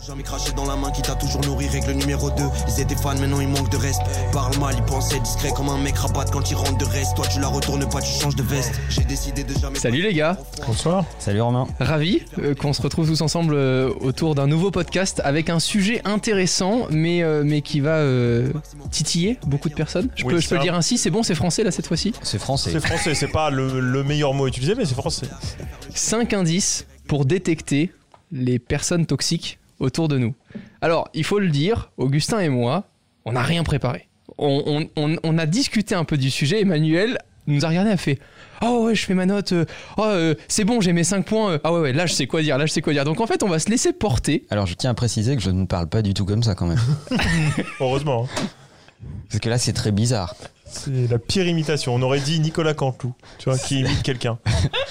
Jamais craché dans la main qui t'a toujours nourri, règle numéro 2. Ils étaient fans, maintenant il manque de reste. Parle mal, ils pensaient discret comme un mec rabat quand il rentre de reste. Toi tu la retournes pas, tu changes de veste. J'ai décidé de jamais. Salut les gars, Bonsoir. Salut Romain. ravi euh, qu'on se retrouve tous ensemble euh, autour d'un nouveau podcast avec un sujet intéressant mais, euh, mais qui va euh, titiller beaucoup de personnes. Je Oui, peux, je peux le dire ainsi, c'est bon, c'est français là cette fois-ci? C'est français. C'est français, c'est pas le, le meilleur mot utilisé, mais c'est français. 5 indices pour détecter les personnes toxiques autour de nous. Alors, il faut le dire, Augustin et moi, on n'a rien préparé. On, on- on- on a discuté un peu du sujet. Emmanuel nous a regardé a fait Oh ouais, je fais ma note. euh, oh, euh, c'est bon, j'ai mes 5 points. euh, ah ouais, ouais, là je sais quoi dire, là je sais quoi dire. Donc en fait, on va se laisser porter. Alors je tiens à préciser que je ne parle pas du tout comme ça quand même. Heureusement. hein. Parce que là c'est très bizarre. C'est la pire imitation. On aurait dit Nicolas Canteloup, tu vois, qui imite quelqu'un.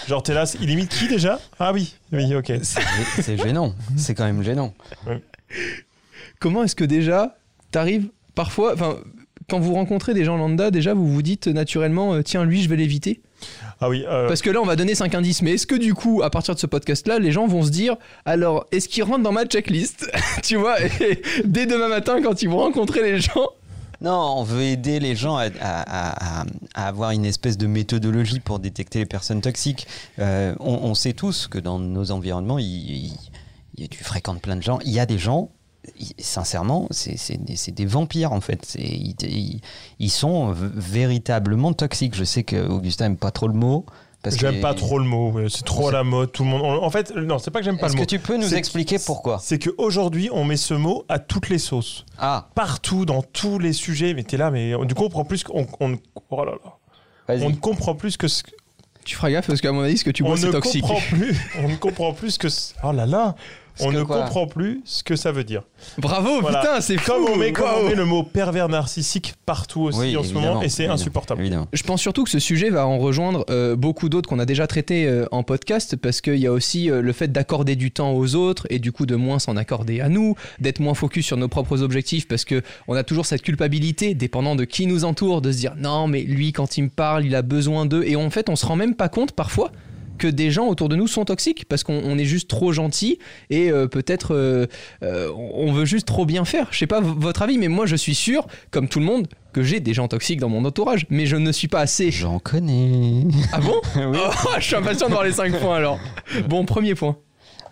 Genre, t'es là, il imite qui déjà? Ah oui, oui, ok. C'est gênant. C'est quand même gênant. Comment est-ce que déjà, t'arrives parfois. Enfin, quand vous rencontrez des gens lambda, déjà vous vous dites naturellement euh, Tiens, lui, je vais l'éviter? Ah oui, euh, Parce que là, on va donner 5 indices. Mais est-ce que du coup, à partir de ce podcast-là, les gens vont se dire alors, est-ce qu'ils rentrent dans ma checklist? Tu vois, et dès demain matin, quand ils vont rencontrer les gens. Non, on veut aider les gens à, avoir une espèce de méthodologie pour détecter les personnes toxiques. Euh, on, sait tous que dans nos environnements, il, il- il- tu fréquentes plein de gens. Il y a des gens, sincèrement, c'est des, vampires en fait. Ils, ils- sont véritablement toxiques. Je sais que Augustin aime pas trop le mot. Parce j'aime que- pas trop le mot. C'est trop à la mode. Tout le monde. En fait, non, c'est pas que j'aime pas Est-ce le que mot. tu peux nous C'est- expliquer pourquoi C'est qu'aujourd'hui, on met ce mot à toutes les sauces. Ah, Partout, dans tous les sujets. Mais t'es là, mais on- du coup, on comprend plus. qu'on- on, oh là là. vas-y. on ne comprend plus que ce, Tu feras gaffe parce qu'à mon avis, ce que tu bois, c'est toxique. comprend plus. On ne comprend plus que. ce- Oh là là. On ne quoi comprend plus ce que ça veut dire. Bravo, Voilà. putain, c'est fou. Comme on, met, comme on Waouh. met le mot pervers narcissique partout aussi Oui, en ce moment, et c'est insupportable. Évidemment. Je pense surtout que ce sujet va en rejoindre euh, beaucoup d'autres qu'on a déjà traités euh, en podcast parce qu'il y a aussi euh, le fait d'accorder du temps aux autres et du coup de moins s'en accorder à nous, d'être moins focus sur nos propres objectifs parce que on a toujours cette culpabilité dépendant de qui nous entoure de se dire non mais lui quand il me parle il a besoin d'eux et en fait on se rend même pas compte parfois que des gens autour de nous sont toxiques parce qu'on on est juste trop gentil et euh, peut-être euh, euh, on veut juste trop bien faire. Je sais pas votre avis, mais moi je suis sûr, comme tout le monde, que j'ai des gens toxiques dans mon entourage, mais je ne suis pas assez. J'en connais. Ah bon Oui. Oh, Je suis impatient de voir les 5 points alors. Bon, premier point.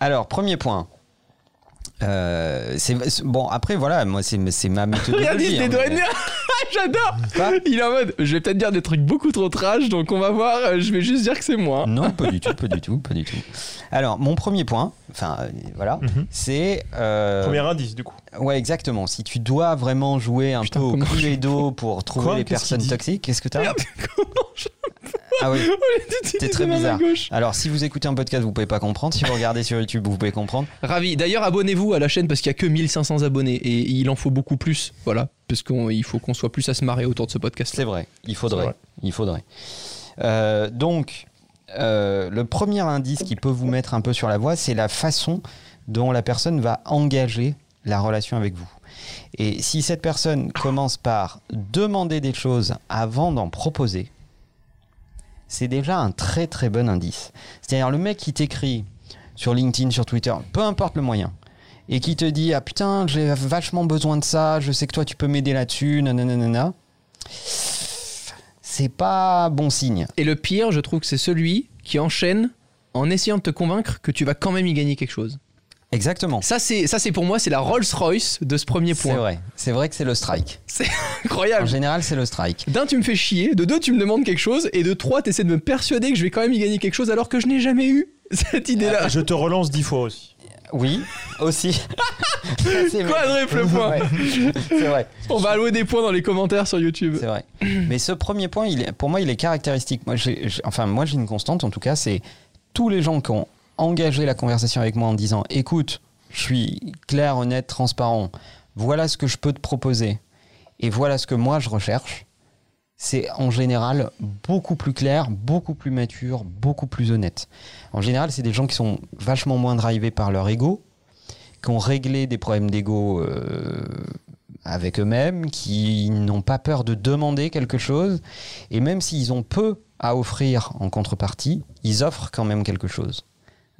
Alors, premier point. Euh, c'est bon après voilà moi c'est c'est ma méthodologie. Regarde, il hein, J'adore. Il est en mode, je vais peut-être dire des trucs beaucoup trop trash, donc on va voir. euh, Je vais juste dire que c'est moi. Non, pas du tout, pas du tout, pas du tout. Alors, mon premier point, enfin euh, voilà, Mhm. c'est euh, Premier indice, du coup. ouais exactement. Si tu dois vraiment jouer un Putain, peu au cluedo pour trouver Quoi les personnes toxiques, qu'est-ce que t'as Merde, comment je Ah oui. T'es très bizarre. Alors, si vous écoutez un podcast, vous pouvez pas comprendre. Si vous regardez sur YouTube, vous pouvez comprendre. Ravi. D'ailleurs, abonnez-vous à la chaîne parce qu'il y a que 1500 abonnés et il en faut beaucoup plus. Voilà, parce qu'il faut qu'on soit plus à se marrer autour de ce podcast. C'est vrai, il faudrait. vrai. Il faudrait. Euh, donc, euh, le premier indice qui peut vous mettre un peu sur la voie, c'est la façon dont la personne va engager la relation avec vous. Et si cette personne commence par demander des choses avant d'en proposer, c'est déjà un très très bon indice. C'est-à-dire le mec qui t'écrit sur LinkedIn, sur Twitter, peu importe le moyen, et qui te dit ah putain j'ai vachement besoin de ça, je sais que toi tu peux m'aider là-dessus, nanana, c'est pas bon signe. Et le pire, je trouve que c'est celui qui enchaîne en essayant de te convaincre que tu vas quand même y gagner quelque chose. Exactement. Ça, c'est ça, c'est pour moi, c'est la Rolls Royce de ce premier C'est point. vrai. C'est vrai que c'est le strike. En Incroyable. général, c'est le strike. D'un, tu me fais chier. De deux, tu me demandes quelque chose. Et de trois, tu essaies de me persuader que je vais quand même y gagner quelque chose alors que je n'ai jamais eu cette idée-là. Je te relance dix fois aussi. Oui, aussi. C'est vrai. Quadruple point. C'est vrai. On va allouer des points dans les commentaires sur YouTube. C'est vrai. Mais ce premier point, il est, pour moi, il est caractéristique. Moi, j'ai- enfin, moi, j'ai une constante, en tout cas, c'est tous les gens qui ont engagé la conversation avec moi en disant écoute, je suis clair, honnête, transparent, voilà ce que je peux te proposer et voilà ce que moi je recherche. C'est en général beaucoup plus clair, beaucoup plus mature, beaucoup plus honnête. En général, c'est des gens qui sont vachement moins drivés par leur ego, qui ont réglé des problèmes d'ego euh, avec eux-mêmes, qui n'ont pas peur de demander quelque chose, et même s'ils ont peu à offrir en contrepartie, ils offrent quand même quelque chose.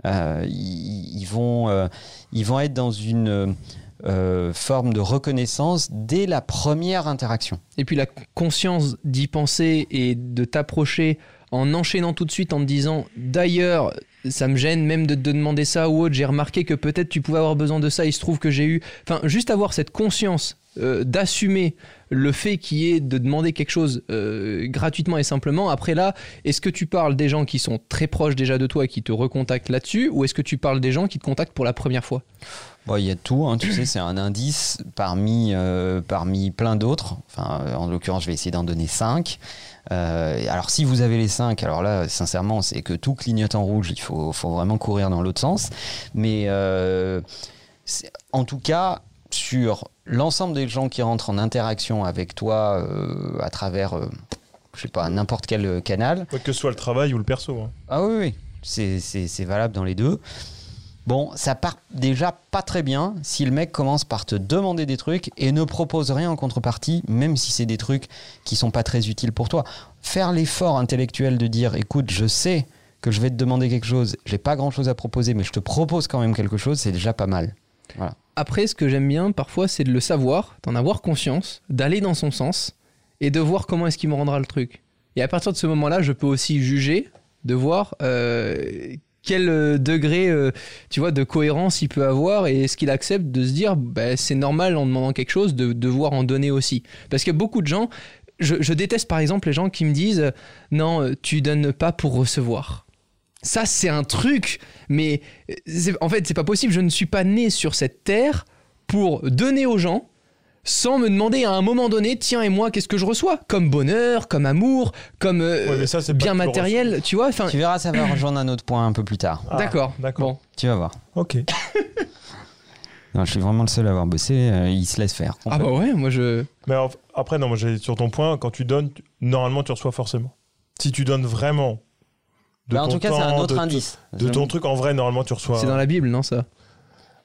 Euh, ils, vont, euh, ils vont être dans une euh, forme de reconnaissance dès la première interaction. Et puis la conscience d'y penser et de t'approcher en enchaînant tout de suite en te disant d'ailleurs ça me gêne même de te demander ça ou autre j'ai remarqué que peut-être tu pouvais avoir besoin de ça il se trouve que j'ai eu enfin juste avoir cette conscience euh, d'assumer le fait qui est de demander quelque chose euh, gratuitement et simplement après là est-ce que tu parles des gens qui sont très proches déjà de toi et qui te recontactent là-dessus ou est-ce que tu parles des gens qui te contactent pour la première fois? Il y a tout, hein, tu sais, c'est un indice parmi, euh, parmi plein d'autres. En l'occurrence, je vais essayer d'en donner 5. alors, si vous avez les 5, alors là, sincèrement, c'est que tout clignote en rouge, il faut, faut vraiment courir dans l'autre sens. Mais en tout cas, sur l'ensemble des gens qui rentrent en interaction avec toi euh, à travers, euh, je sais pas, n'importe quel euh, canal, Que ce soit le travail ou le perso. hein. ah oui, oui. C'est, valable dans les deux. Bon, ça part déjà pas très bien si le mec commence par te demander des trucs et ne propose rien en contrepartie, même si c'est des trucs qui sont pas très utiles pour toi. Faire l'effort intellectuel de dire, écoute, je sais que je vais te demander quelque chose, j'ai pas grand chose à proposer, mais je te propose quand même quelque chose, c'est déjà pas mal. Après, ce que j'aime bien parfois, c'est de le savoir, d'en avoir conscience, d'aller dans son sens et de voir comment est-ce qu'il me rendra le truc. Et à partir de ce moment-là, je peux aussi juger, de voir euh, quel euh, degré, euh, tu vois, de cohérence il peut avoir et est-ce qu'il accepte de se dire, bah, c'est normal en demandant quelque chose de devoir en donner aussi. Parce que beaucoup de gens, je, déteste par exemple les gens qui me disent, non, tu donnes pas pour recevoir. Ça, c'est un truc, mais euh, en fait, c'est pas possible. Je ne suis pas né sur cette terre pour donner aux gens sans me demander à un moment donné, tiens, et moi, qu'est-ce que je reçois? Comme bonheur, comme amour, comme euh, Ouais, ça, bien matériel, tu vois enfin, Tu verras, ça va rejoindre un autre point un peu plus tard. Ah, D'accord. Bon. Tu vas voir. Ok. Non, je suis vraiment le seul à avoir bossé, euh, il se laisse faire. Ah bah ouais, moi je. Mais alors, après, non, moi, j'ai- sur ton point, quand tu donnes, tu- normalement, tu reçois forcément. Si tu donnes vraiment. De Bah, en ton tout cas, c'est un autre de- indice. De ton truc, en vrai, normalement, tu reçois. C'est dans la Bible, non ça?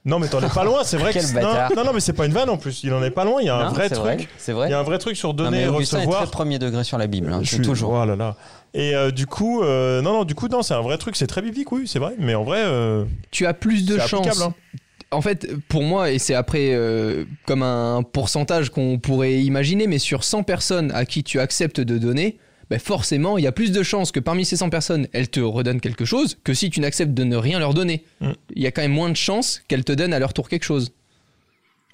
Non, mais t'en es pas loin, c'est vrai que. Quel non, bâtard. non, non, mais c'est pas une vanne en plus. Il en est pas loin. Il y a un Non, vrai c'est truc. C'est vrai. Il y a un vrai truc sur Non, donner mais et Augustin est recevoir. très premier degré sur la Bible. hein, Je c'est suis- toujours. Oh là là. Et euh, du coup, euh, non, non, du coup, non, c'est un vrai truc. C'est très biblique, oui, c'est vrai. Mais en vrai, euh, Tu as plus de applicable. hein. En fait, pour moi, et c'est après euh, comme un pourcentage qu'on pourrait imaginer, mais sur 100 personnes à qui tu acceptes de donner, ben forcément, il y a plus de chances que parmi ces 100 personnes, elles te redonnent quelque chose que si tu n'acceptes de ne rien leur donner. Mm. Il y a quand même moins de chances qu'elles te donnent à leur tour quelque chose.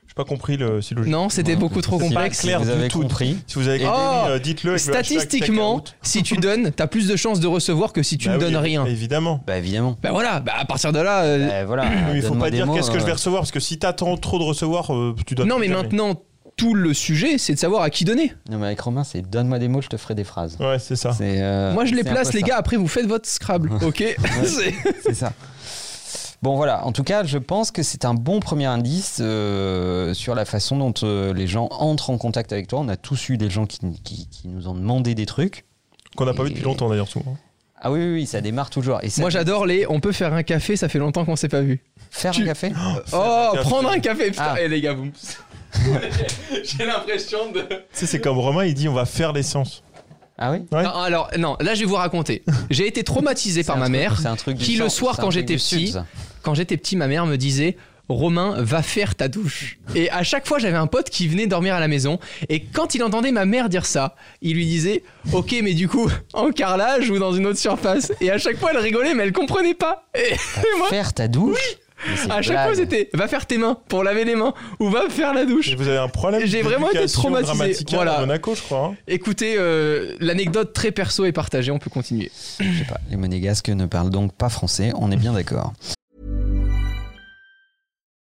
J'ai pas compris le syllogisme. Non, c'était Ouais, beaucoup trop complexe. clair vous du avez tout. compris. Si vous avez Oh, compris, euh, dites-le. Statistiquement, si tu donnes, t'as plus de chances de recevoir que si tu Bah ne oui, donnes rien. Évidemment. Bah évidemment. Ben voilà, bah à partir de là. euh, Bah, voilà. Mais il faut pas dire qu'est-ce que je vais euh, recevoir parce que si t'attends trop de recevoir, euh, tu donnes. non, mais maintenant, tout le sujet, c'est de savoir à qui donner. Non, mais avec Romain, c'est donne-moi des mots, je te ferai des phrases. Ouais, c'est ça. C'est, euh, Moi, je les place, les ça. gars. Après, vous faites votre Scrabble, ok C'est- C'est ça. Bon voilà, en tout cas, je pense que c'est un bon premier indice euh, sur la façon dont euh, les gens entrent en contact avec toi. On a tous eu des gens qui, qui- qui nous ont demandé des trucs. Qu'on n'a pas vu depuis longtemps d'ailleurs, souvent. Ah oui, oui, oui, ça démarre toujours. Et ça- Moi, j'adore les. On peut faire un café, ça fait longtemps qu'on s'est pas vu. Faire Tu- un café Oh, un café. prendre un café, putain. Ah. Eh, les gars, vous. J'ai l'impression de. Tu sais, c'est comme Romain, il dit on va faire l'essence. Ah oui Ouais. Non, alors, non, là, je vais vous raconter. J'ai été traumatisé par ma truc- mère. c'est un truc qui, le soir, quand j'étais sud, petit. Quand j'étais petit, ma mère me disait. Romain, va faire ta douche. Et à chaque fois, j'avais un pote qui venait dormir à la maison. Et quand il entendait ma mère dire ça, il lui disait Ok, mais du coup, en carrelage ou dans une autre surface? Et à chaque fois, elle rigolait, mais elle comprenait pas. Et, et moi, Faire ta douche? À chaque fois, c'était Va faire tes mains pour laver les mains ou va faire la douche. Et vous avez un problème J'ai vraiment été traumatisé. Voilà. à Monaco, je crois. hein. Écoutez, euh, l'anecdote très perso est partagée, on peut continuer. Je sais pas, les monégasques ne parlent donc pas français, on est bien d'accord.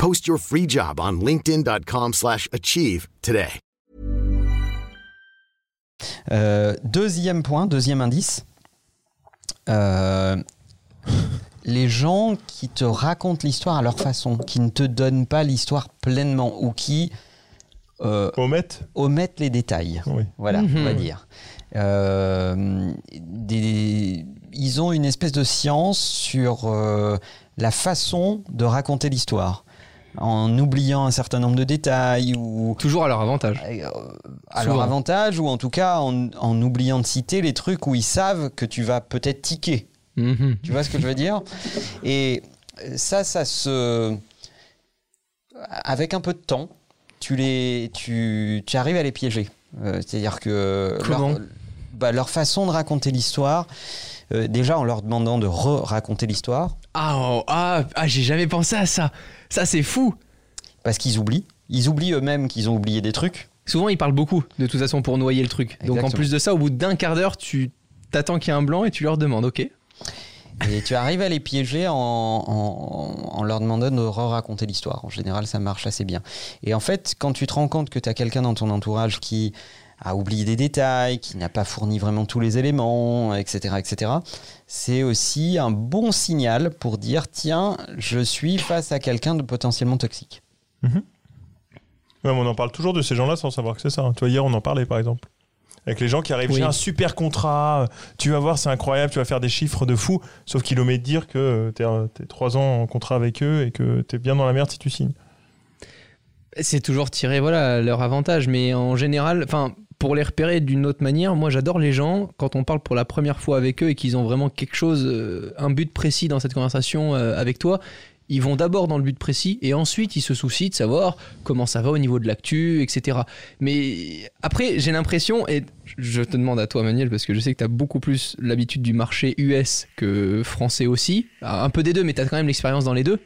Post your free job on linkedin.com/achieve slash achieve today. Euh, deuxième point, deuxième indice. Euh, les gens qui te racontent l'histoire à leur façon, qui ne te donnent pas l'histoire pleinement ou qui euh, Omettent omettent les détails. Oui. Voilà, on va Mhm. dire. Euh, des- ils ont une espèce de science sur euh, la façon de raconter l'histoire, en oubliant un certain nombre de détails ou Toujours à leur avantage. euh, à leur avantage, ou en tout cas en, en oubliant de citer les trucs où ils savent que tu vas peut-être tiquer. Mhm. Tu vois ce que je veux dire? Et ça, ça se. Avec un peu de temps, tu, les, tu, tu arrives à les piéger. Euh, C'est-à-dire que. Comment? leur, bah, leur façon de raconter l'histoire, euh, déjà en leur demandant de re-raconter l'histoire, Ah, oh, ah, ah, j'ai jamais pensé à ça. Ça, c'est fou. parce qu'ils oublient. Ils oublient eux-mêmes qu'ils ont oublié des trucs. Souvent, ils parlent beaucoup, de toute façon, pour noyer le truc. Donc, en plus de ça, au bout d'un quart d'heure, tu t'attends qu'il y ait un blanc et tu leur demandes, ok? Et tu arrives à les piéger en, en- en leur demandant de re-raconter l'histoire. En général, ça marche assez bien. Et en fait, quand tu te rends compte que tu as quelqu'un dans ton entourage qui a oublié des détails, qui n'a pas fourni vraiment tous les éléments, etc., etc., c'est aussi un bon signal pour dire tiens, je suis face à quelqu'un de potentiellement toxique. Ouais, mais on en parle toujours de ces gens-là sans savoir que c'est ça. Tu vois, hier, on en parlait, par exemple. Avec les gens qui arrivent, Oui. j'ai un super contrat, tu vas voir, c'est incroyable, tu vas faire des chiffres de fou, sauf qu'il omet de dire que tu es, trois ans en contrat avec eux et que tu es bien dans la merde si tu signes. C'est toujours tirer voilà, leur avantage, mais en général, enfin, pour les repérer d'une autre manière, moi j'adore les gens quand on parle pour la première fois avec eux et qu'ils ont vraiment quelque chose, euh, un but précis dans cette conversation euh, avec toi. Ils vont d'abord dans le but précis et ensuite ils se soucient de savoir comment ça va au niveau de l'actu, etc. Mais après, j'ai l'impression, et je te demande à toi Manuel, parce que je sais que tu as beaucoup plus l'habitude du marché US que français aussi, un peu des deux, mais tu as quand même l'expérience dans les deux.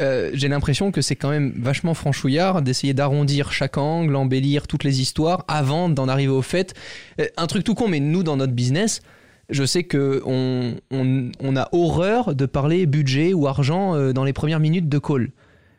Euh, j'ai l'impression que c'est quand même vachement franchouillard d'essayer d'arrondir chaque angle, embellir toutes les histoires avant d'en arriver au fait. Euh, Un truc tout con, mais nous dans notre business, je sais que on, a horreur de parler budget ou argent euh, dans les premières minutes de call.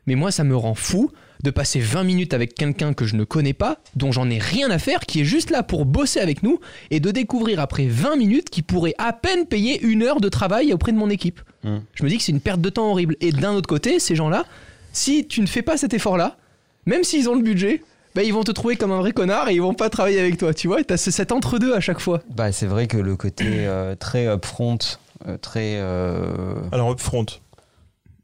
Mais moi, ça me rend fou de passer 20 minutes avec quelqu'un que je ne connais pas, dont j'en ai rien à faire, qui est juste là pour bosser avec nous, et de découvrir après 20 minutes qu'il pourrait à peine payer une heure de travail auprès de mon équipe. Mm. Je me dis que c'est une perte de temps horrible. Et d'un autre côté, ces gens-là, si tu ne fais pas cet effort-là, même s'ils ont le budget, bah, ils vont te trouver comme un vrai connard et ils vont pas travailler avec toi. Tu vois, t'as ce- cet entre-deux à chaque fois. Bah, c'est vrai que le côté euh, très upfront, euh, très. euh, Alors, upfront,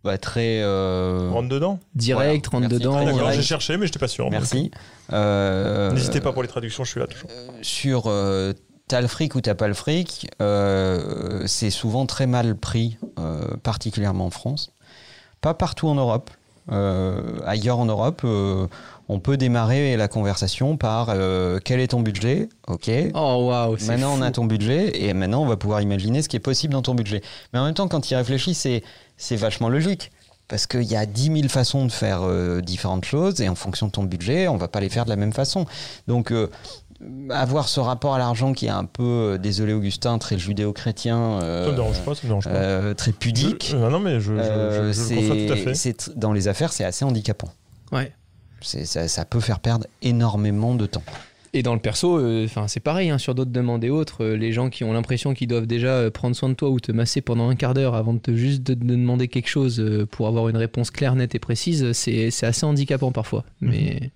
bah, très. euh, rentre dedans. Direct, Voilà. rentre Merci. dedans. Ah, D'accord, j'ai cherché, mais je pas sûr. Merci. Euh, N'hésitez pas pour les traductions, je suis là toujours. sur euh, t'as le fric ou t'as pas le fric, euh, c'est souvent très mal pris, euh, particulièrement en France. Pas partout en Europe. Euh, ailleurs en Europe, euh, on peut démarrer la conversation par euh, quel est ton budget? Ok. Oh waouh, Maintenant, on a ton budget et maintenant, on va pouvoir imaginer ce qui est possible dans ton budget. Mais en même temps, quand il réfléchit, c'est, c'est vachement logique. Parce qu'il y a 10 000 façons de faire euh, différentes choses et en fonction de ton budget, on va pas les faire de la même façon. Donc, euh, avoir ce rapport à l'argent qui est un peu, euh, désolé Augustin, très judéo-chrétien, euh, ça me dérange pas, ça me dérange pas. euh, très pudique, Je- non, non, mais je, je- je- euh, je le conçois tout à fait. c'est, dans les affaires, c'est assez handicapant. Ouais. C'est- ça, ça peut faire perdre énormément de temps. Et dans le perso, euh, enfin c'est pareil, hein, sur d'autres demandes et autres, euh, les gens qui ont l'impression qu'ils doivent déjà euh, prendre soin de toi ou te masser pendant un quart d'heure avant de te juste de, de demander quelque chose euh, pour avoir une réponse claire, nette et précise, c'est c'est assez handicapant parfois. Mais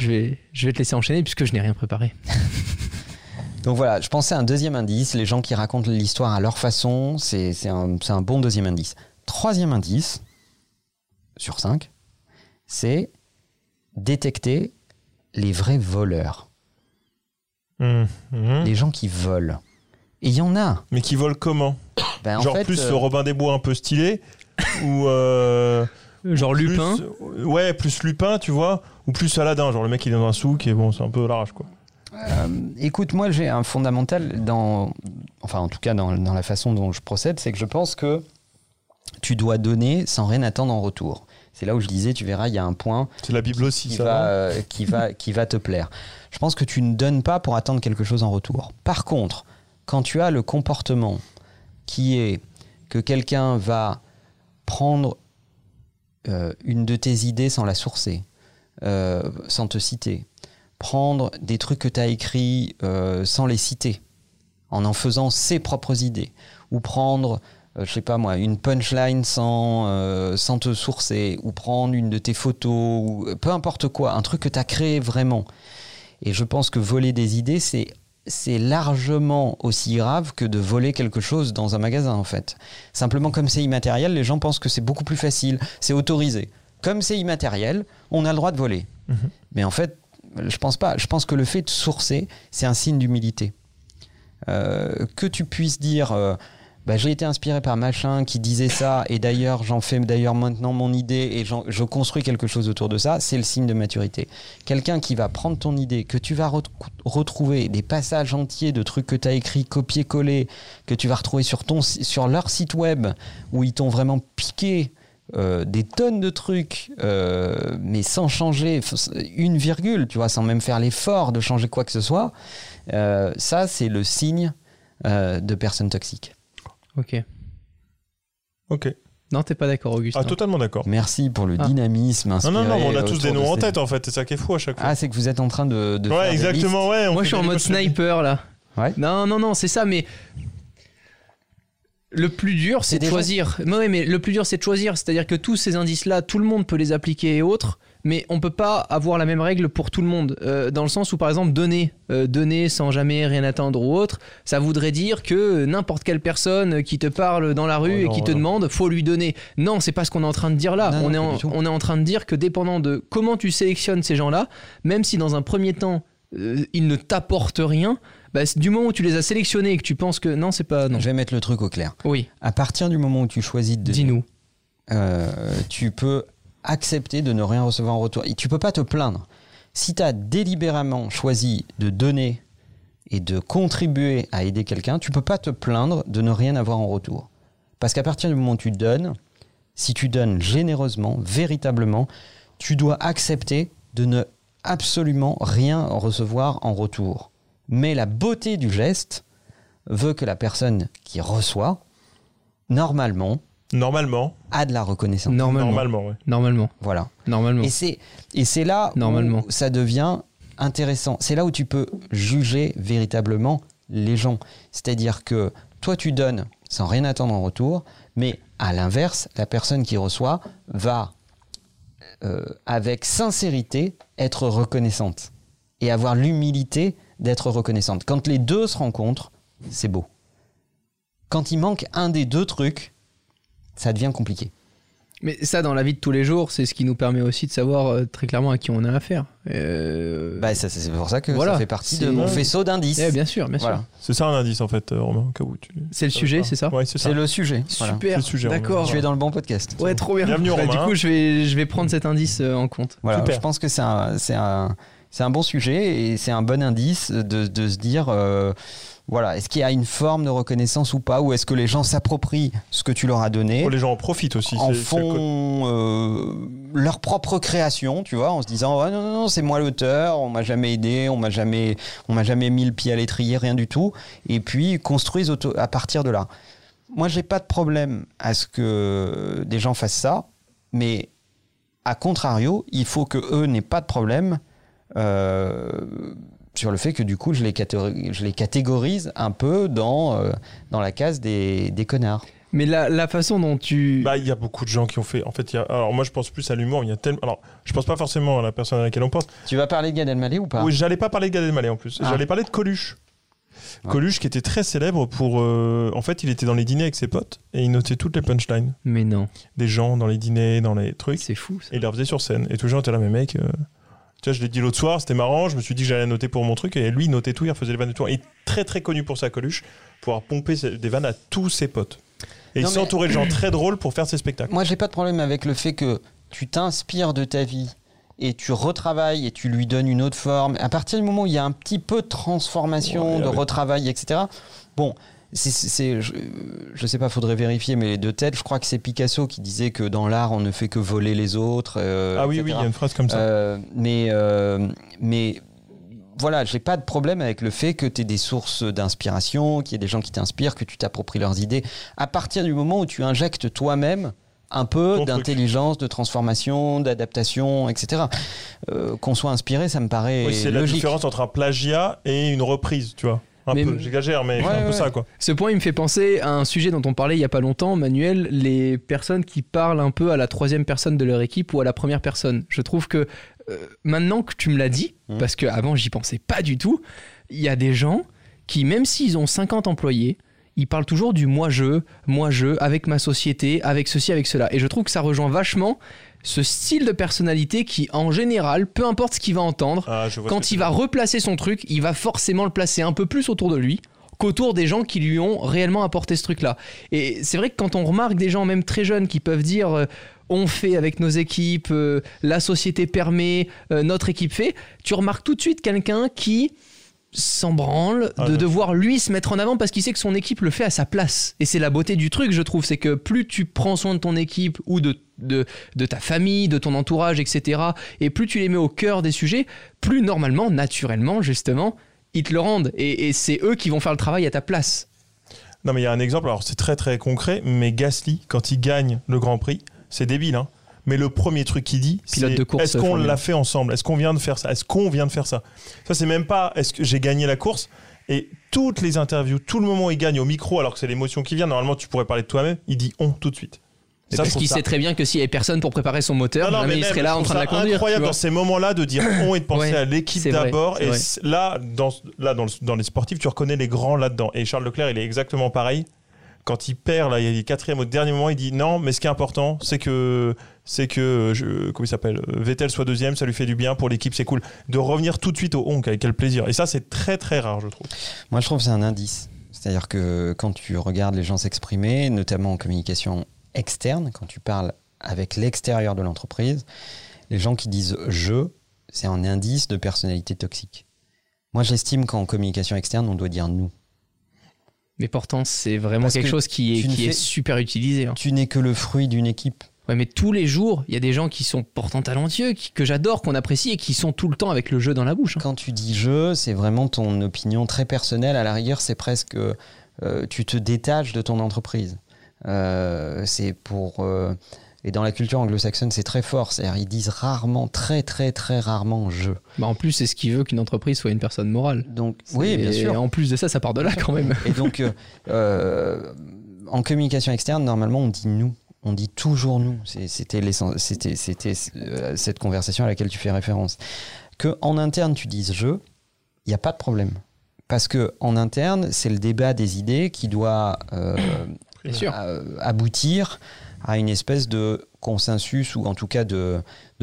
je, vais, je vais te laisser enchaîner puisque je n'ai rien préparé. Donc voilà, je pensais à un deuxième indice. Les gens qui racontent l'histoire à leur façon, c'est un, bon deuxième indice. Troisième indice, sur cinq, c'est détecter les vrais voleurs, Hum, hum. les gens qui volent. Et il y en a. Mais qui volent comment Ben, en Genre fait, plus euh, le Robin des Bois un peu stylé ou euh, Genre plus- Lupin. Ouais, plus Lupin, tu vois, ou plus Aladdin, genre le mec il est dans un souk et bon, c'est un peu l'arrache quoi. Euh, écoute, moi j'ai un fondamental dans, enfin en tout cas dans, dans la façon dont je procède, c'est que je pense que tu dois donner sans rien attendre en retour. C'est là où je disais, tu verras, il y a un point C'est la Bible aussi, qui ça. va, euh, qui, va, qui va te plaire. Je pense que tu ne donnes pas pour attendre quelque chose en retour. Par contre, quand tu as le comportement qui est que quelqu'un va prendre euh, une de tes idées sans la sourcer, euh, sans te citer, prendre des trucs que tu as écrits euh, sans les citer, en en faisant ses propres idées, ou prendre euh, je sais pas moi, une punchline sans, euh, sans te sourcer, ou prendre une de tes photos, peu importe quoi, un truc que tu as créé vraiment. Et je pense que voler des idées, c'est c'est largement aussi grave que de voler quelque chose dans un magasin en fait. Simplement comme c'est immatériel, les gens pensent que c'est beaucoup plus facile, c'est autorisé. Comme c'est immatériel, on a le droit de voler. Mhm. Mais en fait, je pense pas. Je pense que le fait de sourcer, c'est un signe d'humilité. Euh, que tu puisses dire, euh, bah, j'ai été inspiré par machin qui disait ça, et d'ailleurs j'en fais d'ailleurs maintenant mon idée et je construis quelque chose autour de ça, c'est le signe de maturité. Quelqu'un qui va prendre ton idée, que tu vas ret- retrouver des passages entiers de trucs que tu as écrits, copier-coller, que tu vas retrouver sur, ton, sur leur site web, où ils t'ont vraiment piqué euh, des tonnes de trucs, euh, mais sans changer une virgule, tu vois, sans même faire l'effort de changer quoi que ce soit, euh, ça c'est le signe euh, de personnes toxiques. Ok. Ok. Non, t'es pas d'accord, Augustin. Ah, totalement d'accord. Merci pour le Ah. dynamisme. Non, Inspiré non, non, on a tous des de noms en tête en fait, c'est ça qui est fou à chaque fois. Ah, c'est que vous êtes en train de. de faire ouais, des exactement, ouais. on Moi, je suis en des mode sniper là. Ouais. Non, non, non, c'est ça, mais. Le plus dur, C'est c'est de choisir. Mais ouais, mais le plus dur, c'est de choisir. C'est-à-dire que tous ces indices-là, tout le monde peut les appliquer et autres, mais on peut pas avoir la même règle pour tout le monde. Euh, dans le sens où, par exemple, donner, euh, donner sans jamais rien attendre ou autre, ça voudrait dire que n'importe quelle personne qui te parle dans la rue Oh et qui te non. demande, faut lui donner. Non, c'est pas ce qu'on est en train de dire là. Non, on, est en, on est en train de dire que dépendant de comment tu sélectionnes ces gens-là, même si dans un premier temps, euh, ils ne t'apportent rien, bah, du moment où tu les as sélectionnés et que tu penses que non, c'est pas. Non. Je vais mettre le truc au clair. Oui, À partir du moment où tu choisis de. dis-nous. euh, tu peux accepter de ne rien recevoir en retour. Et tu peux pas te plaindre. Si tu as délibérément choisi de donner et de contribuer à aider quelqu'un, tu peux pas te plaindre de ne rien avoir en retour. Parce qu'à partir du moment où tu donnes, si tu donnes généreusement, véritablement, tu dois accepter de ne absolument rien recevoir en retour. Mais la beauté du geste veut que la personne qui reçoit, normalement, Normalement. a de la reconnaissance. Normalement. Normalement, ouais. Normalement. Voilà. Normalement. Et c'est et c'est là Normalement. où ça devient intéressant. C'est là où tu peux juger véritablement les gens. C'est-à-dire que toi tu donnes sans rien attendre en retour, mais à l'inverse, la personne qui reçoit va euh, avec sincérité être reconnaissante et avoir l'humilité d'être reconnaissante. Quand les deux se rencontrent, c'est beau. Quand il manque un des deux trucs, ça devient compliqué. Mais ça, dans la vie de tous les jours, c'est ce qui nous permet aussi de savoir euh, très clairement à qui on a affaire. Euh, Bah, ça, c'est pour ça que Voilà. ça fait partie de mon faisceau d'indices. eh, bien sûr, bien sûr. Voilà. C'est ça un indice en fait, euh, Romain, au cas où tu. C'est le sujet, c'est ça Ouais, c'est ça. C'est le sujet. Voilà. Super. D'accord. Tu es dans le bon podcast. Ouais, trop bien. Bienvenue, Bah, Romain. Du coup, je vais, je vais prendre cet indice euh, en compte. Voilà, Super. je pense que c'est un, c'est un, c'est un bon sujet et c'est un bon indice de, de se dire, euh, voilà, est-ce qu'il y a une forme de reconnaissance ou pas, ou est-ce que les gens s'approprient ce que tu leur as donné, Oh, les gens en profitent aussi. en font euh, leur propre création, tu vois, en se disant, Ah, non, non, non, c'est moi l'auteur, on m'a jamais aidé, on m'a jamais, on m'a jamais mis le pied à l'étrier, rien du tout, et puis construisent auto- à partir de là. Moi, j'ai pas de problème à ce que des gens fassent ça, mais à contrario, il faut que eux n'aient pas de problème euh, sur le fait que du coup, je les, catégorise, je les catégorise un peu dans, euh, dans la case des, des connards. Mais la, la façon dont tu. Bah, il y a beaucoup de gens qui ont fait. En fait, il y a... alors moi, je pense plus à l'humour. Il y a tellement. Alors, je pense pas forcément à la personne à laquelle on pense. Tu vas parler de Gad Elmaleh ou pas? Oui, j'allais pas parler de Gad Elmaleh en plus. Ah. J'allais parler de Coluche. Ouais. Coluche qui était très célèbre pour. euh, En fait, il était dans les dîners avec ses potes et il notait toutes les punchlines Mais non, des gens dans les dîners, dans les trucs. c'est fou. Ça. Et il les refaisait sur scène. Et tous les gens étaient là, mais mec. euh, Tu vois, je l'ai dit l'autre soir, c'était marrant. Je me suis dit que j'allais noter pour mon truc. Et lui, il notait tout, il refaisait les vannes de tout. Et très très connu pour ça, Coluche, pour avoir pompé des vannes à tous ses potes. Et Non, il mais- s'entourait de gens très drôles pour faire ses spectacles. Moi, j'ai pas de problème avec le fait que tu t'inspires de ta vie et tu retravailles et tu lui donnes une autre forme. À partir du moment où il y a un petit peu de transformation, Ouais, de avec- retravail, etc. Bon, c'est, je, je sais pas, faudrait vérifier, mais de tête, je crois que c'est Picasso qui disait que dans l'art, on ne fait que voler les autres. euh, ah oui, oui, il y a une phrase comme ça. Euh, mais, euh, mais voilà, j'ai pas de problème avec le fait que tu aies des sources d'inspiration, qu'il y ait des gens qui t'inspirent, que tu t'appropries leurs idées. À partir du moment où tu injectes toi-même un peu d'intelligence, de transformation, d'adaptation, etc. Euh, Qu'on soit inspiré, ça me paraît Oui, c'est la différence entre un plagiat et une reprise, tu vois. Un Mais- peu, j'exagère, mais Ouais, c'est un peu ouais. ça, quoi. Ce point, il me fait penser à un sujet dont on parlait il y a pas longtemps, Manuel, les personnes qui parlent un peu à la troisième personne de leur équipe ou à la première personne. Je trouve que euh, maintenant que tu me l'as dit, Mhm. parce qu'avant j'y pensais pas du tout, il y a des gens qui, même s'ils ont 50 employés, ils parlent toujours du moi-je, moi-je, avec ma société, avec ceci, avec cela. Et je trouve que ça rejoint vachement ce style de personnalité qui, en général, peu importe ce qu'il va entendre, Ah, quand il va replacer son truc, il va forcément le placer un peu plus autour de lui qu'autour des gens qui lui ont réellement apporté ce truc-là. Et c'est vrai que quand on remarque des gens, même très jeunes, qui peuvent dire euh, on fait avec nos équipes, euh, la société permet, euh, notre équipe fait, tu remarques tout de suite quelqu'un qui s'en branle Ah, de non. devoir lui se mettre en avant parce qu'il sait que son équipe le fait à sa place. Et c'est la beauté du truc, je trouve, c'est que plus tu prends soin de ton équipe ou de, de, de ta famille, de ton entourage, etc., et plus tu les mets au cœur des sujets, plus normalement, naturellement, justement, ils te le rendent. Et, et c'est eux qui vont faire le travail à ta place. Non, mais il y a un exemple, alors c'est très très concret, mais Gasly, quand il gagne le Grand Prix, c'est débile, hein. Mais le premier truc qu'il dit, c'est est-ce qu'on l'a 1. fait ensemble? Est-ce qu'on vient de faire ça? Est-ce qu'on vient de faire ça? Ça, c'est même pas est-ce que j'ai gagné la course? Et toutes les interviews, tout le moment où il gagne au micro, alors que c'est l'émotion qui vient, normalement tu pourrais parler de toi-même, il dit on tout de suite. Ça, parce qu'il ça- sait très bien que s'il y avait personne pour préparer son moteur, Non, non, jamais mais il serait là en train de la conduire. tu incroyable dans ces moments-là de dire on et de penser Ouais, à l'équipe c'est d'abord. c'est Et vrai. là, dans, là dans, le- dans les sportifs, tu reconnais les grands là-dedans. Et Charles Leclerc, il est exactement pareil. Quand il perd, là, il est quatrième au dernier moment, il dit non, mais ce qui est important, c'est que, c'est que, je, comment il s'appelle, Vettel soit deuxième, ça lui fait du bien pour l'équipe, c'est cool. De revenir tout de suite au honk, avec quel plaisir. Et ça, c'est très très rare, je trouve. Moi, je trouve que c'est un indice. C'est-à-dire que quand tu regardes les gens s'exprimer, notamment en communication externe, quand tu parles avec l'extérieur de l'entreprise, les gens qui disent je, c'est un indice de personnalité toxique. Moi, j'estime qu'en communication externe, on doit dire nous. Mais pourtant, c'est vraiment Parce quelque que chose qui, est, qui est super utilisé. hein. Tu n'es que le fruit d'une équipe. Ouais, mais tous les jours, il y a des gens qui sont pourtant talentueux, qui- que j'adore, qu'on apprécie et qui sont tout le temps avec le jeu dans la bouche. hein. Quand tu dis je, c'est vraiment ton opinion très personnelle. À la rigueur, c'est presque. euh, tu te détaches de ton entreprise. Euh, c'est pour. euh, et dans la culture anglo-saxonne, c'est très fort. C'est-à-dire, ils disent rarement, très, très, très rarement je. Bah, en plus, c'est ce qui veut qu'une entreprise soit une personne morale. Donc, oui, bien Et sûr. en plus de ça, ça part de là quand même. Et donc, euh, euh, en communication externe, normalement, on dit nous. On dit toujours nous. C'était euh, cette conversation à laquelle tu fais référence. Que en interne, tu dises je, il n'y a pas de problème. Parce que en interne, c'est le débat des idées qui doit Bien sûr. aboutir à une espèce de consensus ou en tout cas de,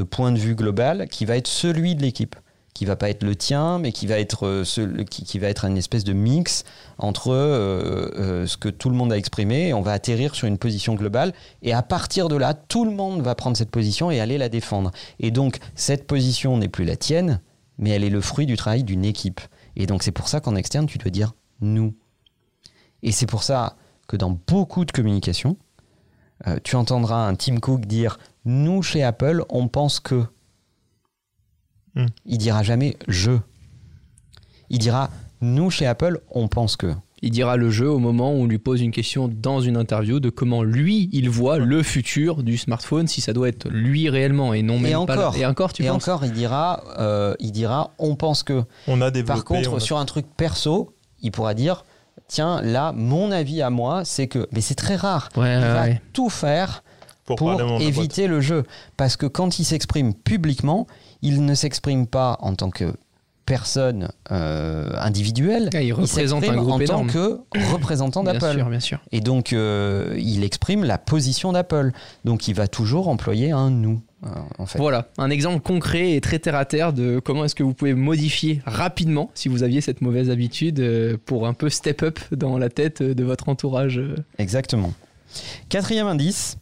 point de vue global qui va être celui de l'équipe qui va pas être le tien mais qui va être euh, qui va être une espèce de mix entre euh, euh, ce que tout le monde a exprimé et on va atterrir sur une position globale. Et à partir de là tout le monde va prendre cette position et aller la défendre. Et donc cette position n'est plus la tienne mais elle est le fruit du travail d'une équipe. Et donc c'est pour ça qu'en externe tu dois dire nous et c'est pour ça que dans beaucoup de communications, euh, tu entendras un Tim Cook dire Nous, chez Apple, on pense que. Hmm. Il dira jamais je. Il dira Nous, chez Apple, on pense que. Il dira le jeu au moment où on lui pose une question dans une interview de comment lui, il voit le futur du smartphone, si ça doit être lui réellement et non Et même pas... encore. Et encore, tu Et penses encore, il dira, euh, il dira On pense que. On a développé. Par contre, a- sur un truc perso, il pourra dire Tiens, là, mon avis à moi, c'est que. Mais c'est très rare. Ouais, il ouais, va ouais. tout faire pour, éviter le jeu. Parce que quand il s'exprime publiquement, il ne s'exprime pas en tant que personne euh, individuelle. Ah, il représente un groupe en énorme. tant que représentant Bien d'Apple. sûr, bien sûr. Et donc, euh, il exprime la position d'Apple. Donc, il va toujours employer un nous, euh, en fait. Voilà, un exemple concret et très terre à terre de comment est-ce que vous pouvez modifier rapidement, si vous aviez cette mauvaise habitude, pour un peu step up dans la tête de votre entourage. Exactement. Quatrième indice,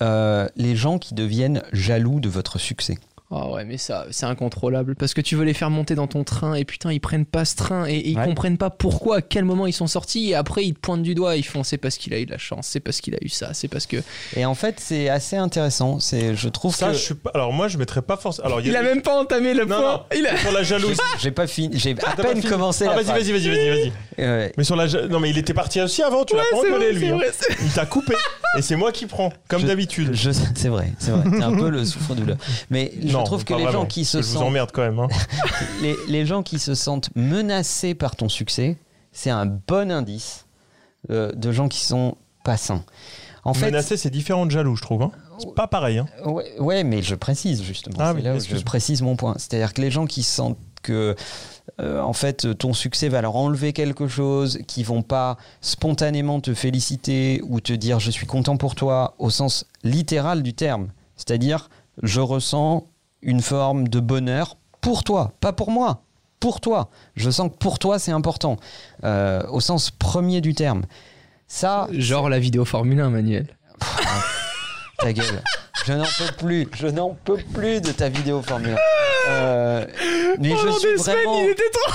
euh, les gens qui deviennent jaloux de votre succès. Ah ouais, mais ça, c'est incontrôlable. Parce que tu veux les faire monter dans ton train et putain, ils prennent pas ce train et, et ils Ouais. comprennent pas pourquoi, à quel moment ils sont sortis et après ils te pointent du doigt. Ils font c'est parce qu'il a eu de la chance, c'est parce qu'il a eu ça, c'est parce que. Et en fait, c'est assez intéressant. C'est, je trouve Ça, que je suis pas. Alors, moi, je mettrais pas forcément. Alors, il a des- même pas entamé le Non, point. non. Il a- Sur la jalousie. j'ai pas fini, j'ai à T'as pas peine fini commencé. Ah, vas-y, vas-y, vas-y, vas-y, vas-y. Ouais. Mais sur la. Non, mais il était parti aussi avant, tu l'as pas lui. hein. vrai, Il t'a coupé. Et c'est moi qui prends, comme d'habitude. Je- c'est vrai, c'est vrai. C'est un peu le souffre-douleur. Mais Non, Non, trouve que les vraiment, gens qui se Je sentent emmerde quand même. hein. les, les gens qui se sentent menacés par ton succès, c'est un bon indice euh, de gens qui sont pas sains. En fait, Menacé, c'est différent de jaloux, je trouve. hein. C'est pas pareil. hein. Ouais, ouais, mais je précise justement. Ah oui, là où je précise mon point. C'est-à-dire que les gens qui sentent que euh, en fait ton succès va leur enlever quelque chose, qui vont pas spontanément te féliciter ou te dire je suis content pour toi au sens littéral du terme. C'est-à-dire je ressens une forme de bonheur pour toi, pas pour moi. Pour toi. Je sens que pour toi c'est important. Euh, au sens premier du terme. Ça, Genre la vidéo Formule 1, Manuel. Ta gueule. Je n'en peux plus. Je n'en peux plus de ta vidéo Formule 1. Euh, mais je suis des semaines, vraiment. il était trop.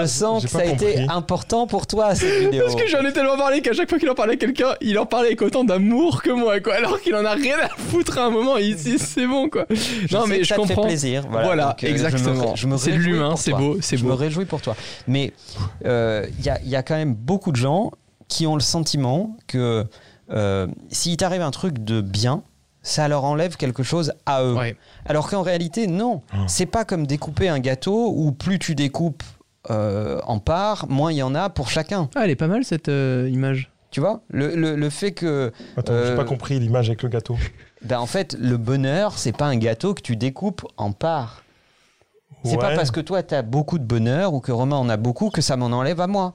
Je sens que ça a été important pour toi cette vidéo. Parce que j'en ai tellement parlé qu'à chaque fois qu'il en parlait à quelqu'un, il en parlait avec autant d'amour que moi, quoi. Alors qu'il en a rien à foutre à un moment. Il dit c'est bon, quoi. Je non, sais mais que je ça fait comprends. plaisir. Voilà, Voilà, Donc, euh, je me exactement. je me C'est l'humain, pour c'est toi. beau, c'est Je me réjouis pour toi. Mais euh, il y, a, il y a quand même beaucoup de gens qui ont le sentiment que euh, s'il t'arrive un truc de bien, ça leur enlève quelque chose à eux. Ouais. Alors qu'en réalité, non. C'est pas comme découper un gâteau où plus tu découpes euh, en parts, moins il y en a pour chacun. Ah, elle est pas mal cette euh, image. Tu vois le, le- le fait que. Attends, j'ai Euh, pas compris l'image avec le gâteau. Ben en fait, le bonheur, c'est pas un gâteau que tu découpes en parts. C'est pas parce que toi, tu as beaucoup de bonheur ou que Romain en a beaucoup que ça m'en enlève à moi.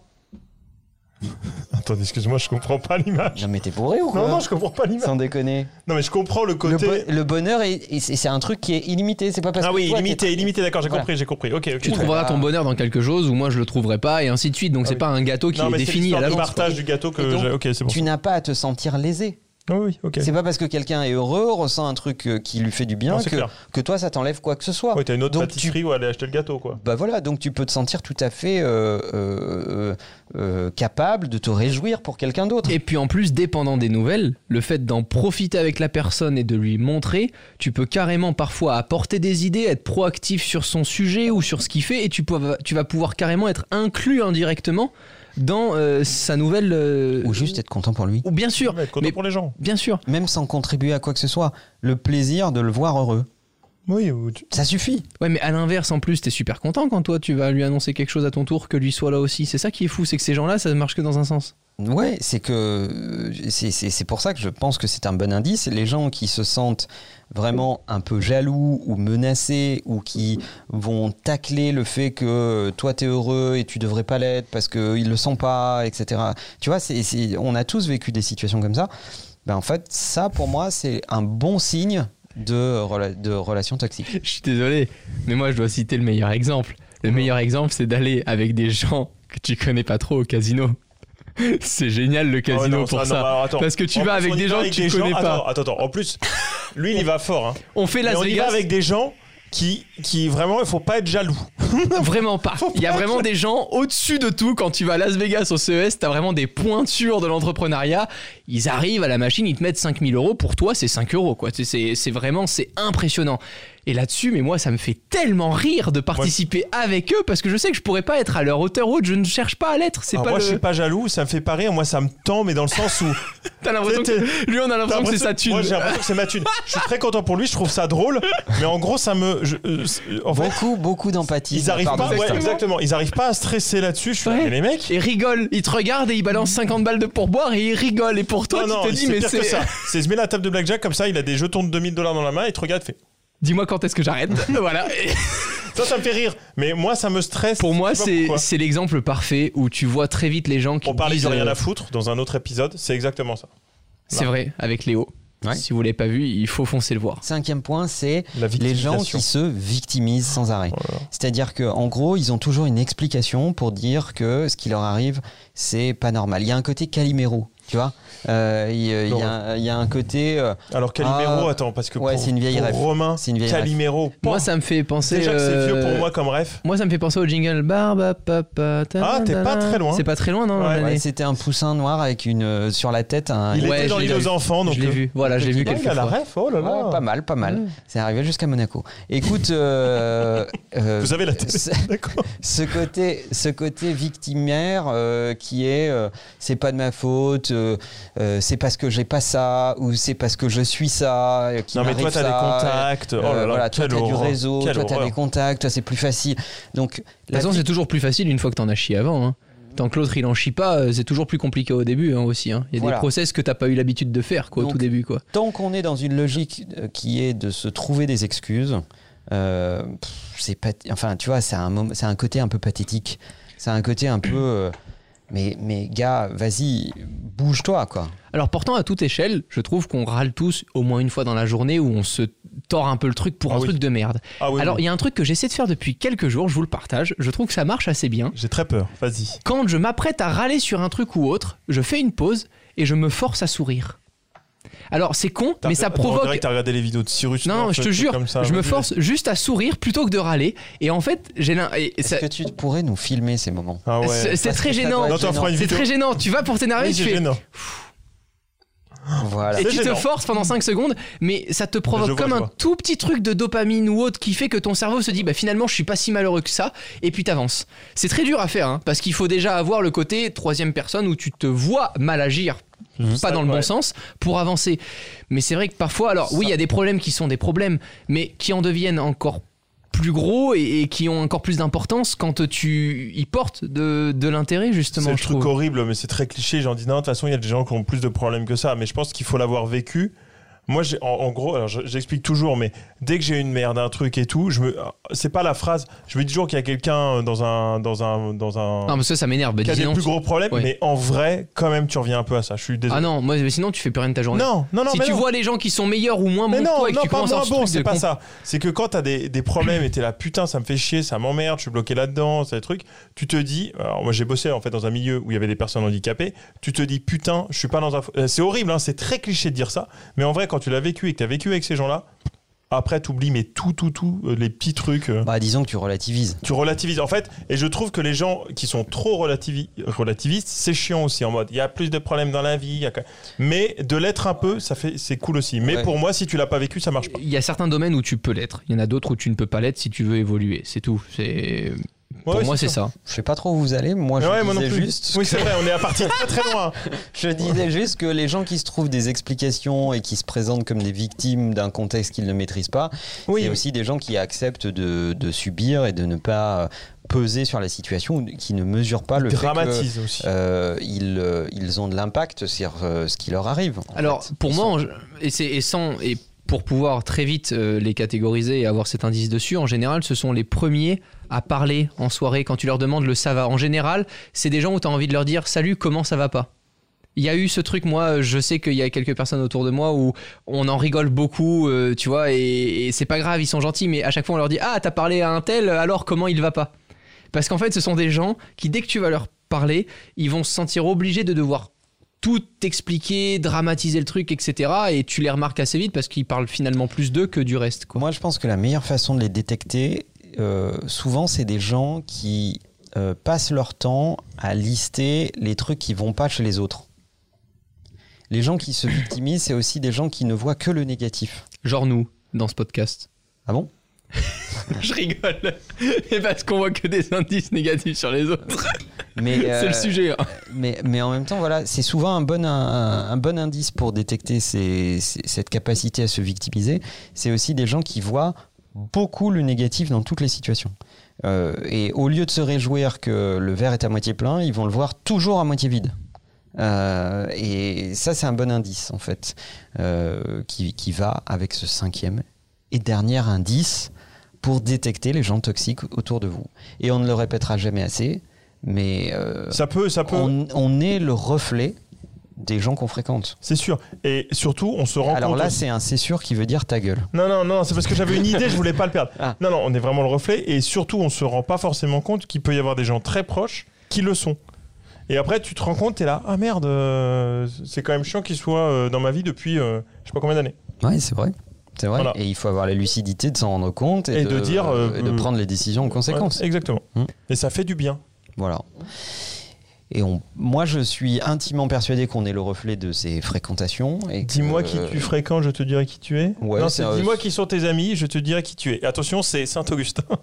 Attends, excuse-moi, je comprends pas l'image. Non, mais t'es bourré ou quoi Non, non, je comprends pas l'image. Sans déconner. Non, mais je comprends le Le, côté. bo- le bonheur, est- est- c'est un truc qui est illimité. C'est pas parce Ah que. oui, toi, illimité, t'es- illimité, d'accord, j'ai Voilà. compris, j'ai compris. Ok, ok. Tu trouveras ton bonheur dans quelque chose ou moi je le trouverai pas et ainsi de suite. Donc Ah c'est oui. pas un gâteau qui Non, est mais c'est défini à l'histoire du l'avance. partage du gâteau que Et donc, j'ai. Ok, c'est bon. Tu n'as pas à te sentir lésé. Ah oui, ok. C'est pas parce que quelqu'un est heureux, ressent un truc euh, qui lui fait du bien Non, que, que toi, ça t'enlève quoi que ce soit. Ouais, t'as une autre Donc, pâtisserie où aller acheter le gâteau, quoi. Bah voilà, donc tu peux te sentir tout à fait euh, euh, euh, capable de te réjouir pour quelqu'un d'autre. Et puis en plus, dépendant des nouvelles, le fait d'en profiter avec la personne et de lui montrer, tu peux carrément parfois apporter des idées, être proactif sur son sujet ou sur ce qu'il fait, et tu, peux- tu vas pouvoir carrément être inclus indirectement dans euh, sa nouvelle. euh, Ou juste être content pour lui. ou bien sûr, Ouais, être content mais pour les gens. bien sûr. Même sans contribuer à quoi que ce soit. Le plaisir de le voir heureux. Oui, ou tu- Ça suffit. Ouais, mais à l'inverse, en plus, t'es super content quand toi tu vas lui annoncer quelque chose à ton tour, que lui soit là aussi. C'est ça qui est fou, c'est que ces gens-là, ça marche que dans un sens. Ouais, c'est que euh, c'est- pour ça que je pense que c'est un bon indice. Les gens qui se sentent vraiment un peu jaloux ou menacés ou qui vont tacler le fait que euh, toi t'es heureux et tu devrais pas l'être parce qu'ils le sont pas, etc. Tu vois, c'est c'est- on a tous vécu des situations comme ça. Ben en fait, ça pour moi c'est un bon signe de, rela- de relation toxique. Je suis désolé, mais moi je dois citer le meilleur exemple. Le meilleur exemple, c'est d'aller avec des gens que tu connais pas trop au casino. C'est génial le Ah casino non, pour ça. bah, alors, attends. Parce que tu En vas plus, avec des gens que tu connais pas. Attends, attends. En plus, lui, il y va fort. Hein. On fait Las on y Vegas. va avec des gens qui, qui vraiment, il faut pas être jaloux. Vraiment pas. Il y a vraiment des gens au-dessus de tout. Quand tu vas à Las Vegas au CES, t'as vraiment des pointures de l'entrepreneuriat. Ils arrivent à la machine, ils te mettent 5000 euros. Pour toi, c'est 5 euros. quoi. C'est vraiment, c'est impressionnant. Et là-dessus, mais moi, ça me fait tellement rire de participer avec eux parce que je sais que je pourrais pas être à leur hauteur haute. Je ne cherche pas à l'être. C'est pas moi, le... je suis pas jaloux, ça me fait pas rire. Moi, ça me tend, mais dans le sens où. T'as l'impression que... Lui, on a l'impression que c'est sa thune. Moi, j'ai l'impression que c'est ma thune. Je suis très content pour lui, je trouve ça drôle. Mais en gros, ça me. je- euh, c'est- en fait, Beaucoup, beaucoup d'empathie. ils arrivent pas. ouais, exactement. Ils arrivent pas à stresser là-dessus. Je suis Ouais. mais les mecs. Et rigole, il te regarde et il balance 50 balles de pourboire et il rigole. Et pour toi, non, non, tu te dis, c'est mais c'est. ça. C'est se met à la table de blackjack comme ça, il a des jetons de 2000 dollars dans la main, il te regarde, fait. Dis-moi quand est-ce que j'arrête. voilà. Ça, ça me fait rire. Mais moi, ça me stresse. pour moi, c'est l'exemple parfait où tu vois très vite les gens qui On parlait disent. de rien euh, à foutre dans un autre épisode, c'est exactement ça. C'est vrai, avec Léo. Ouais. Si vous l'avez pas vu, il faut foncer le voir. Cinquième point, c'est les gens qui se victimisent sans arrêt. Voilà. C'est-à-dire qu'en gros, ils ont toujours une explication pour dire que ce qui leur arrive, c'est pas normal. Il y a un côté Calimero, tu vois. Euh, il, y a- il y a, il y a un côté. euh, Alors Calimero, Ah, attends, parce que ouais, pour, c'est une vieille pour ref. Romain, C'est une vieille ref. Calimero, Moi, ça me fait penser. déjà que c'est vieux euh, pour moi comme ref. Moi, ça me fait penser au jingle Barba Papa. Ah, t'es pas très loin. C'est pas très loin, non Ouais, ouais, c'était un poussin noir avec une euh, sur la tête un. Il Ouais, était dans l'île aux enfants, donc Je l'ai euh, vu. Voilà, j'ai vu quelques il a la fois. ref, oh là là. Ouais, pas mal, pas mal. C'est arrivé jusqu'à Monaco. Écoute, euh, euh, Vous avez la tête, ce- d'accord. ce côté, ce côté victimaire euh, qui est, euh, c'est pas de ma faute, de euh, c'est parce que j'ai pas ça ou c'est parce que je suis ça. euh, Non, mais toi, t'as des ça. contacts. Oh Euh, là là, voilà, toi, quelle t'as du réseau, Quelle toi, t'as horreur. des contacts, toi, c'est plus facile. Donc, De toute la façon, vie- c'est toujours plus facile une fois que t'en as chié avant. hein. Tant que l'autre il en chie pas, c'est toujours plus compliqué au début hein, aussi. hein. Il y a Voilà. des process que t'as pas eu l'habitude de faire quoi, au Donc, tout début. Quoi. tant qu'on est dans une logique qui est de se trouver des excuses, euh, c'est pas, enfin, tu vois, c'est un, un côté un peu pathétique. C'est un côté un peu. Mais, mais gars, vas-y, bouge-toi, quoi. Alors pourtant, à toute échelle, je trouve qu'on râle tous au moins une fois dans la journée où on se tord un peu le truc pour Ah un oui. truc de merde. Ah oui, Alors oui. il y a un truc que j'essaie de faire depuis quelques jours, je vous le partage, je trouve que ça marche assez bien. j'ai très peur. Vas-y. Quand je m'apprête à râler sur un truc ou autre, je fais une pause et je me force à sourire. Alors c'est con, mais ça Attends, On provoque... que t'as regardé les vidéos de Cyrus. Non, North, je te jure, comme ça, je me force juste à sourire plutôt que de râler. Et en fait, j'ai l'un... Est-ce ça- que tu pourrais nous filmer ces moments Ah ouais. C'est très gênant. Non, C'est très gênant. Tu vas pour t'énerver, tu c'est fais... gênant. Voilà. Et tu te forces pendant 5 secondes, mais ça te provoque vois, comme un tout petit truc de dopamine ou autre qui fait que ton cerveau se dit bah finalement je suis pas si malheureux que ça, et puis t'avances. C'est très dur à faire, hein, parce qu'il faut déjà avoir le côté troisième personne où tu te vois mal agir. Pas Ça, dans le bon ouais. sens pour avancer. Mais c'est vrai que parfois, alors oui, il y a des problèmes qui sont des problèmes, mais qui en deviennent encore plus gros et, et qui ont encore plus d'importance quand tu y portes de, de l'intérêt C'est justement. le je truc trouve. horrible, mais c'est très cliché. J'en dis non, de toute façon, il y a des gens qui ont plus de problèmes que ça. Mais je pense qu'il faut l'avoir vécu. Moi, en, en gros, alors je- j'explique toujours, mais dès que j'ai une merde, un truc et tout, je me, c'est pas la phrase. Je me dis toujours qu'il y a quelqu'un dans un, dans un, dans un, Non, mais ça, ça m'énerve. Bah, qui a des non, plus gros problèmes. Ouais. Mais en vrai, quand même, tu reviens un peu à ça. Je suis désolé. Ah non, moi mais sinon tu fais plus rien de ta journée. non, non, non, si mais tu non. vois les gens qui sont meilleurs ou moins bons non, toi et que tu pas moins avoir ce bon, truc c'est pas ça. C'est que quand t'as des, des problèmes et t'es là, putain, ça me fait chier, ça m'emmerde, je suis bloqué là-dedans, c'est des trucs, tu te dis, alors moi j'ai bossé en fait dans un milieu où il y avait des personnes handicapées, tu te dis, putain, je suis pas dans un. euh, C'est horrible, hein, c'est très cliché de dire ça, mais en vrai, quand tu l'as vécu et que t'as vécu avec ces gens-là, après t'oublies, mais tout, tout, tout, euh, les petits trucs. euh, Bah, disons que tu relativises. tu relativises en fait et je trouve que les gens qui sont trop relativi- relativistes c'est chiant aussi en mode il y a plus de problèmes dans la vie il y a quand- mais de l'être un peu ça fait c'est cool aussi mais Ouais. pour moi si tu l'as pas vécu ça marche pas Il y a certains domaines où tu peux l'être. Il y en a d'autres où tu ne peux pas l'être si tu veux évoluer. C'est tout. C'est pour Ouais, moi c'est ça. Je sais pas trop où vous allez. Moi, je Ouais, moi non disais plus. juste. Oui, que- c'est vrai, on est à partir très très loin. Je disais juste que les gens qui se trouvent des explications et qui se présentent comme des victimes d'un contexte qu'ils ne maîtrisent pas, Oui. c'est aussi des gens qui acceptent de, de subir et de ne pas peser sur la situation, ou qui ne mesurent pas le fait Dramatise aussi. que euh, ils, euh, ils ont de l'impact sur euh, ce qui leur arrive. Alors fait. pour Ils moi, sont- et c'est et sans et pour pouvoir très vite euh, les catégoriser et avoir cet indice dessus, en général, ce sont les premiers à parler en soirée quand tu leur demandes le ça va. En général, c'est des gens où tu as envie de leur dire salut, comment ça va pas? Il y a eu ce truc, moi, je sais qu'il y a quelques personnes autour de moi où on en rigole beaucoup, euh, tu vois, et, c'est pas grave, ils sont gentils, mais à chaque fois on leur dit Ah, t'as parlé à un tel, alors comment il va pas? Parce qu'en fait, ce sont des gens qui, dès que tu vas leur parler, ils vont se sentir obligés de devoir tout expliquer, dramatiser le truc, etc. Et tu les remarques assez vite parce qu'ils parlent finalement plus d'eux que du reste. Quoi. Moi, je pense que la meilleure façon de les détecter, euh, souvent, c'est des gens qui euh, passent leur temps à lister les trucs qui vont pas chez les autres. Les gens qui se victimisent, c'est aussi des gens qui ne voient que le négatif. Genre nous, dans ce podcast. Ah bon? Je rigole. Et parce qu'on voit que des indices négatifs sur les autres. mais, C'est le euh, sujet. hein. Mais, mais en même temps, voilà, c'est souvent un bon, un, un bon indice pour détecter ces- ces- cette capacité à se victimiser. C'est aussi des gens qui voient beaucoup le négatif dans toutes les situations. Euh, et au lieu de se réjouir que le verre est à moitié plein, ils vont le voir toujours à moitié vide. Euh, et ça, c'est un bon indice, en fait, qui, qui va avec ce cinquième et dernier indice pour détecter les gens toxiques autour de vous. Et on ne le répétera jamais assez, mais euh, Ça peut, ça peut. on, on est le reflet des gens qu'on fréquente. C'est sûr. Et surtout, on se rend Alors compte. là, c'est un c'est sûr qui veut dire ta gueule. Non, non, non, c'est parce que j'avais une idée, je voulais pas le perdre. Ah. Non, non, on est vraiment le reflet. Et surtout, on se rend pas forcément compte qu'il peut y avoir des gens très proches qui le sont. Et après, tu te rends compte, t'es là, ah merde, euh, c'est quand même chiant qu'il soit euh, dans ma vie depuis je sais pas combien d'années. Oui, c'est vrai. C'est vrai. Voilà. Et il faut avoir la lucidité de s'en rendre compte et, Et de dire, et de euh, prendre les décisions en conséquence. Exactement. Hmm. Et ça fait du bien. Voilà. Et on, moi, je suis intimement persuadé qu'on est le reflet de ses fréquentations. Dis-moi qui tu fréquentes, je te dirai qui tu es. Ouais, non, c'est dis-moi qui sont tes amis, je te dirai qui tu es. Et attention, c'est Saint-Augustin.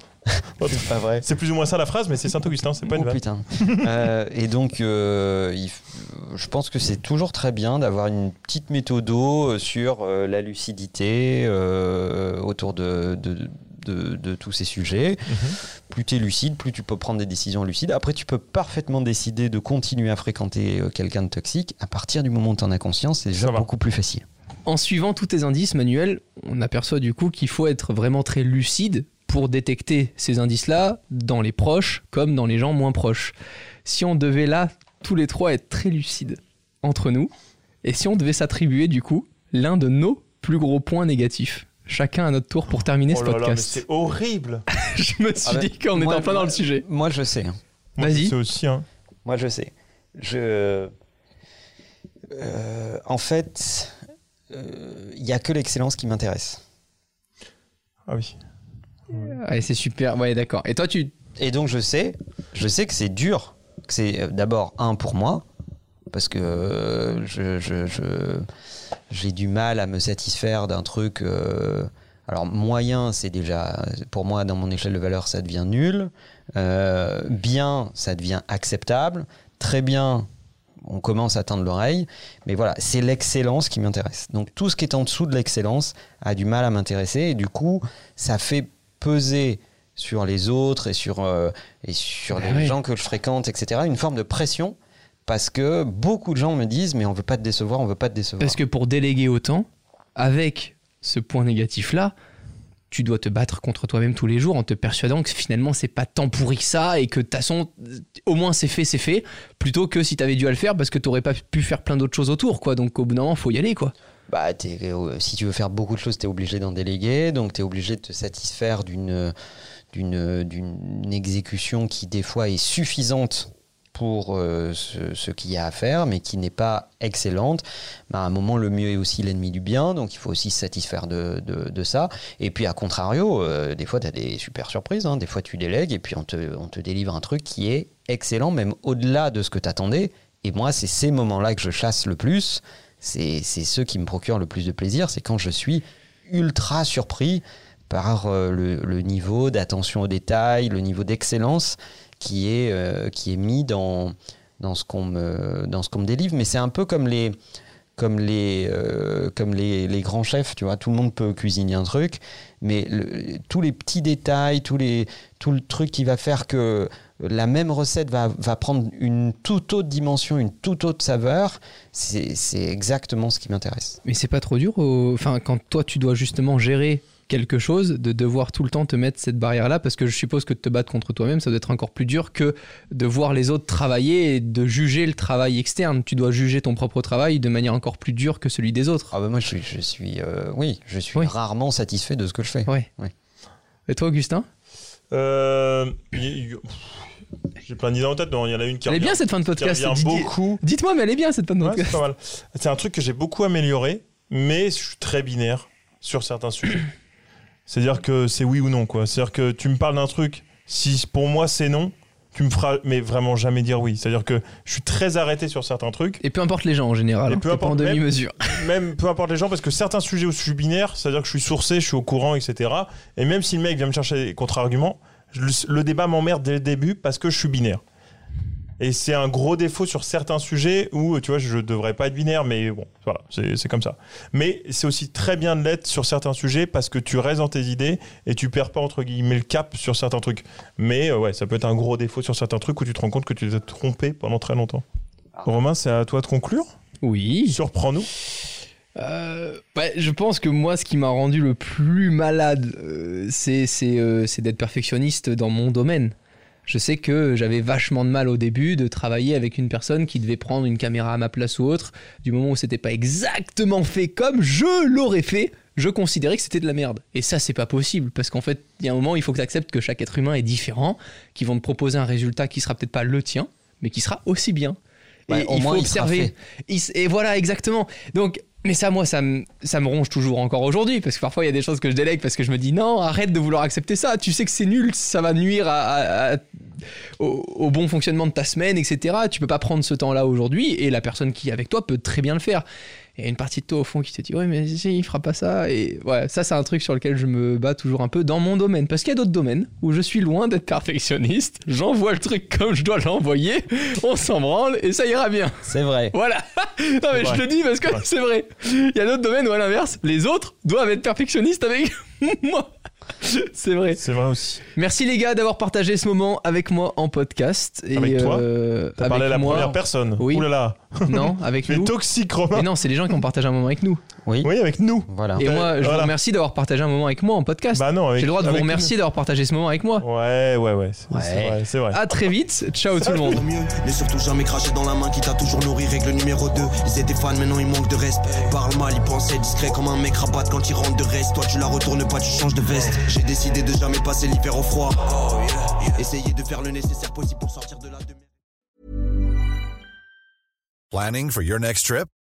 C'est pas vrai. c'est plus ou moins ça la phrase, mais c'est Saint-Augustin, c'est pas une Oh vanne. putain. Euh, et donc, euh, il f- je pense que c'est toujours très bien d'avoir une petite méthode sur euh, la lucidité autour de, de, de- de tous ces sujets. Mhm. Plus tu es lucide, plus tu peux prendre des décisions lucides. Après, tu peux parfaitement décider de continuer à fréquenter euh, quelqu'un de toxique. À partir du moment où tu en as conscience, c'est déjà beaucoup plus facile. En suivant tous tes indices, Manuel, on aperçoit du coup qu'il faut être vraiment très lucide pour détecter ces indices-là dans les proches comme dans les gens moins proches. Si on devait là, tous les trois, être très lucides entre nous, et si on devait s'attribuer du coup l'un de nos plus gros points négatifs, chacun à notre tour pour terminer Oh ce là podcast. c'est horrible. Je me suis Ah dit qu'on était moi- en plein dans le sujet. Moi, je sais. hein. Moi, Vas-y. C'est aussi, hein. Moi, je sais. Je. Euh, en fait, il n'y a que l'excellence qui m'intéresse. Ah oui. Ouais, c'est super. Ouais, d'accord. Et toi, tu. Et donc, je sais, je sais que c'est dur. Que c'est euh, d'abord un pour moi, parce que euh, je, je- je- j'ai du mal à me satisfaire d'un truc. euh, alors, moyen, c'est déjà, pour moi, dans mon échelle de valeur, ça devient nul. Euh, bien, ça devient acceptable. Très bien, on commence à atteindre l'oreille. Mais voilà, c'est l'excellence qui m'intéresse. Donc, tout ce qui est en dessous de l'excellence a du mal à m'intéresser. Et du coup, ça fait peser sur les autres et sur, et sur Bah les gens que je fréquente, etc., une forme de pression. Parce que beaucoup de gens me disent, mais on veut pas te décevoir, on veut pas te décevoir. Parce que pour déléguer autant, avec ce point négatif-là, tu dois te battre contre toi-même tous les jours en te persuadant que finalement c'est pas tant pourri que ça et que de toute façon, au moins c'est fait, c'est fait, plutôt que si t'avais dû à le faire parce que t'aurais pas pu faire plein d'autres choses autour, quoi. Donc au bout d'un moment, faut y aller, quoi. Bah, euh, si tu veux faire beaucoup de choses, tu es obligé d'en déléguer, donc tu es obligé de te satisfaire d'une d'une exécution qui des fois est suffisante pour euh, ce, qu'il y a à faire, mais qui n'est pas excellente. Bah, à un moment, le mieux est aussi l'ennemi du bien, donc il faut aussi se satisfaire de, de, ça. Et puis, à contrario, euh, des fois, tu as des super surprises. hein. Des fois, tu délègues et puis on te, on te délivre un truc qui est excellent, même au-delà de ce que tu attendais. Et moi, c'est ces moments-là que je chasse le plus. C'est c'est ceux qui me procurent le plus de plaisir. C'est quand je suis ultra surpris par euh, le, le niveau d'attention aux détails, le niveau d'excellence qui est, euh, qui est mis dans, dans ce qu'on me, dans ce qu'on me délivre. Mais c'est un peu comme les, comme les, euh, comme les, les grands chefs, tu vois. Tout le monde peut cuisiner un truc, mais tous les petits détails, tous les, tout le truc qui va faire que la même recette va, va prendre une toute autre dimension, une toute autre saveur, c'est c'est exactement ce qui m'intéresse. Mais c'est pas trop dur, au- enfin, quand toi tu dois justement gérer quelque chose, de devoir tout le temps te mettre cette barrière-là, parce que je suppose que de te battre contre toi-même, ça doit être encore plus dur que de voir les autres travailler et de juger le travail externe. Tu dois juger ton propre travail de manière encore plus dure que celui des autres. Ah bah moi je suis, je suis euh, oui, je suis Oui. rarement satisfait de ce que je fais. Ouais. Ouais. Et toi, Augustin Euh, J'ai plein d'idées en tête, non, il y en a une qui Elle est revient, bien cette fin de podcast. beaucoup. Dites-moi, mais elle est bien cette fin de Ouais, podcast. c'est pas mal. C'est un truc que j'ai beaucoup amélioré, mais je suis très binaire sur certains sujets. C'est-à-dire que c'est oui ou non, quoi. C'est-à-dire que tu me parles d'un truc, si pour moi c'est non, tu me feras mais vraiment jamais dire oui. C'est-à-dire que je suis très arrêté sur certains trucs, Et peu importe les gens en général. Et hein. peu en importe même- demi-mesure. même peu importe les gens, parce que certains sujets où je suis binaire, c'est-à-dire que je suis sourcé, je suis au courant, etc. Et même si le mec vient me chercher des contre-arguments, le débat m'emmerde dès le début parce que je suis binaire. Et c'est un gros défaut sur certains sujets où, tu vois, je devrais pas être binaire, mais bon, voilà, c'est c'est comme ça. Mais c'est aussi très bien de l'être sur certains sujets parce que tu restes dans tes idées et tu perds pas, entre guillemets, le cap sur certains trucs. Mais euh, ouais, ça peut être un gros défaut sur certains trucs où tu te rends compte que tu t'es trompé pendant très longtemps. Romain, c'est à toi de conclure? Oui. Surprends-nous. Euh, je pense que moi, ce qui m'a rendu le plus malade, euh, c'est euh, c'est d'être perfectionniste dans mon domaine. Je sais que j'avais vachement de mal au début de travailler avec une personne qui devait prendre une caméra à ma place ou autre. Du moment où c'était pas exactement fait comme je l'aurais fait, je considérais que c'était de la merde. Et ça, c'est pas possible parce qu'en fait, il y a un moment, il faut que tu acceptes que chaque être humain est différent, qu'ils vont te proposer un résultat qui sera peut-être pas le tien, mais qui sera aussi bien. Ouais, et au il moins, faut observer. Il Et voilà, exactement. Donc, mais ça, moi, ça me, ronge toujours encore aujourd'hui, parce que parfois, il y a des choses que je délègue, parce que je me dis, non, arrête de vouloir accepter ça. Tu sais que c'est nul, ça va nuire au, au bon fonctionnement de ta semaine, etc. Tu peux pas prendre ce temps-là aujourd'hui et la personne qui est avec toi peut très bien le faire. Et il y a une partie de toi au fond qui te dit ouais mais si, il fera pas ça. Et ouais ça c'est un truc sur lequel je me bats toujours un peu dans mon domaine. Parce qu'il y a d'autres domaines où je suis loin d'être perfectionniste. J'envoie le truc comme je dois l'envoyer. On s'en branle et ça ira bien. C'est vrai. voilà. Non mais je le dis parce que c'est vrai. Il y a d'autres domaines où à l'inverse les autres doivent être perfectionnistes avec moi c'est vrai C'est vrai aussi. merci les gars d'avoir partagé ce moment avec moi en podcast et Avec toi euh, T'as parlé à la moi première personne. Oui. Ouh là là. non avec nous toxique, Romain. mais non c'est les gens qui ont partagé un moment avec nous Oui. Oui, avec nous. Voilà. Et moi, je vous Voilà. remercie d'avoir partagé un moment avec moi en podcast. Bah non, avec- J'ai le droit de vous remercier d'avoir partagé ce moment avec moi. Ouais, ouais, ouais. C'est Ouais. c'est vrai, c'est vrai. À très vite. Ciao tout le monde. Mais surtout jamais craché dans la main qui t'a toujours nourri. Règle numéro 2, ils étaient fans, maintenant ils manquent de respect. Parle mal, ils pensaient discret comme un mec rabatte quand il rentre de reste. Toi tu la retournes pas, tu changes de veste. J'ai décidé de jamais passer l'hiver au froid. Essayer de faire le nécessaire possible pour sortir de là. De... Planning for your next trip?